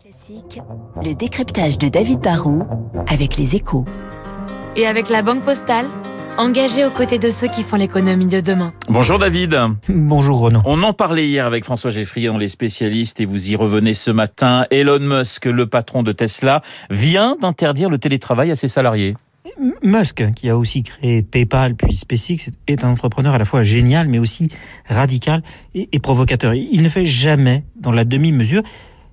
Classique, le décryptage de David Barrault avec les échos. Et avec la Banque Postale, engagée aux côtés de ceux qui font l'économie de demain. Bonjour David. Bonjour Renaud. On en parlait hier avec François Geffrier les spécialistes et vous y revenez ce matin. Elon Musk, le patron de Tesla, vient d'interdire le télétravail à ses salariés. Musk, qui a aussi créé PayPal puis SpaceX, est un entrepreneur à la fois génial mais aussi radical et, et provocateur. Il ne fait jamais dans la demi-mesure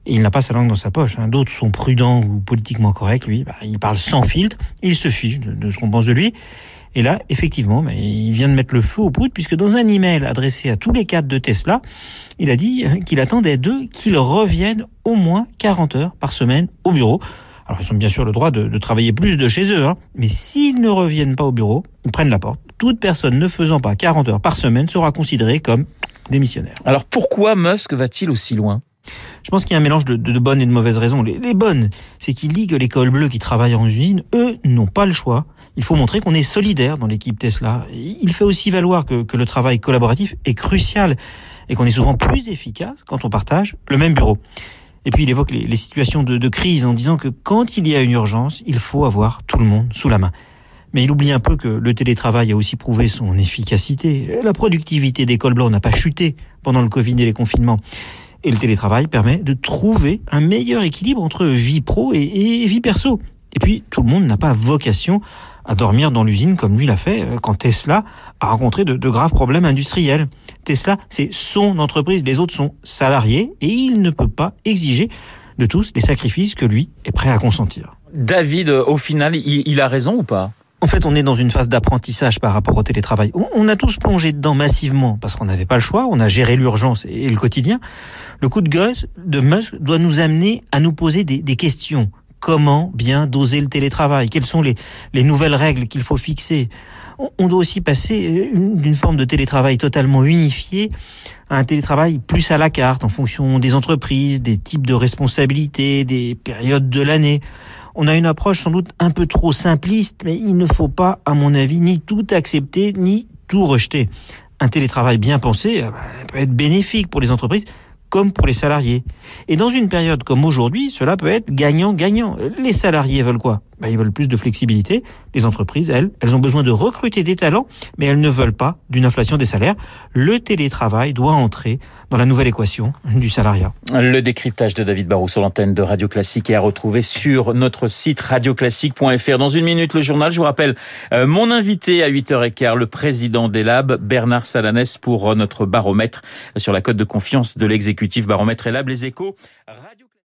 il n'a pas sa langue dans sa poche. Hein. D'autres sont prudents ou politiquement corrects. Lui, bah, il parle sans filtre. Il se fiche de, ce qu'on pense de lui. Et là, effectivement, bah, il vient de mettre le feu aux poudres, puisque dans un email adressé à tous les cadres de Tesla, il a dit hein, qu'il attendait d'eux qu'ils reviennent au moins 40 heures par semaine au bureau. Alors, ils ont bien sûr le droit de, travailler plus de chez eux, hein. mais s'ils ne reviennent pas au bureau, ils prennent la porte. Toute personne ne faisant pas 40 heures par semaine sera considérée comme démissionnaire. Alors, pourquoi Musk va-t-il aussi loin? Je pense qu'il y a un mélange de, bonnes et de mauvaises raisons. Les, bonnes, c'est qu'il dit que les cols bleus qui travaillent en usine, eux, n'ont pas le choix. Il faut montrer qu'on est solidaire dans l'équipe Tesla. Il fait aussi valoir que, le travail collaboratif est crucial et qu'on est souvent plus efficace quand on partage le même bureau. Et puis il évoque les, situations de, de, crise en disant que quand il y a une urgence, il faut avoir tout le monde sous la main. Mais il oublie un peu que le télétravail a aussi prouvé son efficacité. La productivité des cols blancs n'a pas chuté pendant le Covid et les confinements. Et le télétravail permet de trouver un meilleur équilibre entre vie pro et, vie perso. Et puis, tout le monde n'a pas vocation à dormir dans l'usine comme lui l'a fait euh, quand Tesla a rencontré de, graves problèmes industriels. Tesla, c'est son entreprise, les autres sont salariés et il ne peut pas exiger de tous les sacrifices que lui est prêt à consentir. David, au final, il a raison ou pas? En fait, on est dans une phase d'apprentissage par rapport au télétravail. On a tous plongé dedans massivement parce qu'on n'avait pas le choix, on a géré l'urgence et le quotidien. Le coup de gueule de Musk doit nous amener à nous poser des, questions. Comment bien doser le télétravail? Quelles sont les, nouvelles règles qu'il faut fixer? On doit aussi passer d'une forme de télétravail totalement unifié à un télétravail plus à la carte en fonction des entreprises, des types de responsabilités, des périodes de l'année on a une approche sans doute un peu trop simpliste, mais il ne faut pas, à mon avis, ni tout accepter, ni tout rejeter. Un télétravail bien pensé euh, bah, peut être bénéfique pour les entreprises comme pour les salariés. Et dans une période comme aujourd'hui, cela peut être gagnant-gagnant. Les salariés veulent quoi? Ben, Ils veulent plus de flexibilité. Les entreprises, elles, elles ont besoin de recruter des talents, mais elles ne veulent pas d'une inflation des salaires. Le télétravail doit entrer dans la nouvelle équation du salariat. Le décryptage de David Barrou sur l'antenne de Radio Classique est à retrouver sur notre site radioclassique.fr. Dans une minute, le journal, je vous rappelle, euh, mon invité à 8h15, le président des labs, Bernard Salanès, pour euh, notre baromètre sur la cote de confiance de l'exécutif baromètre et lab, les échos. Radio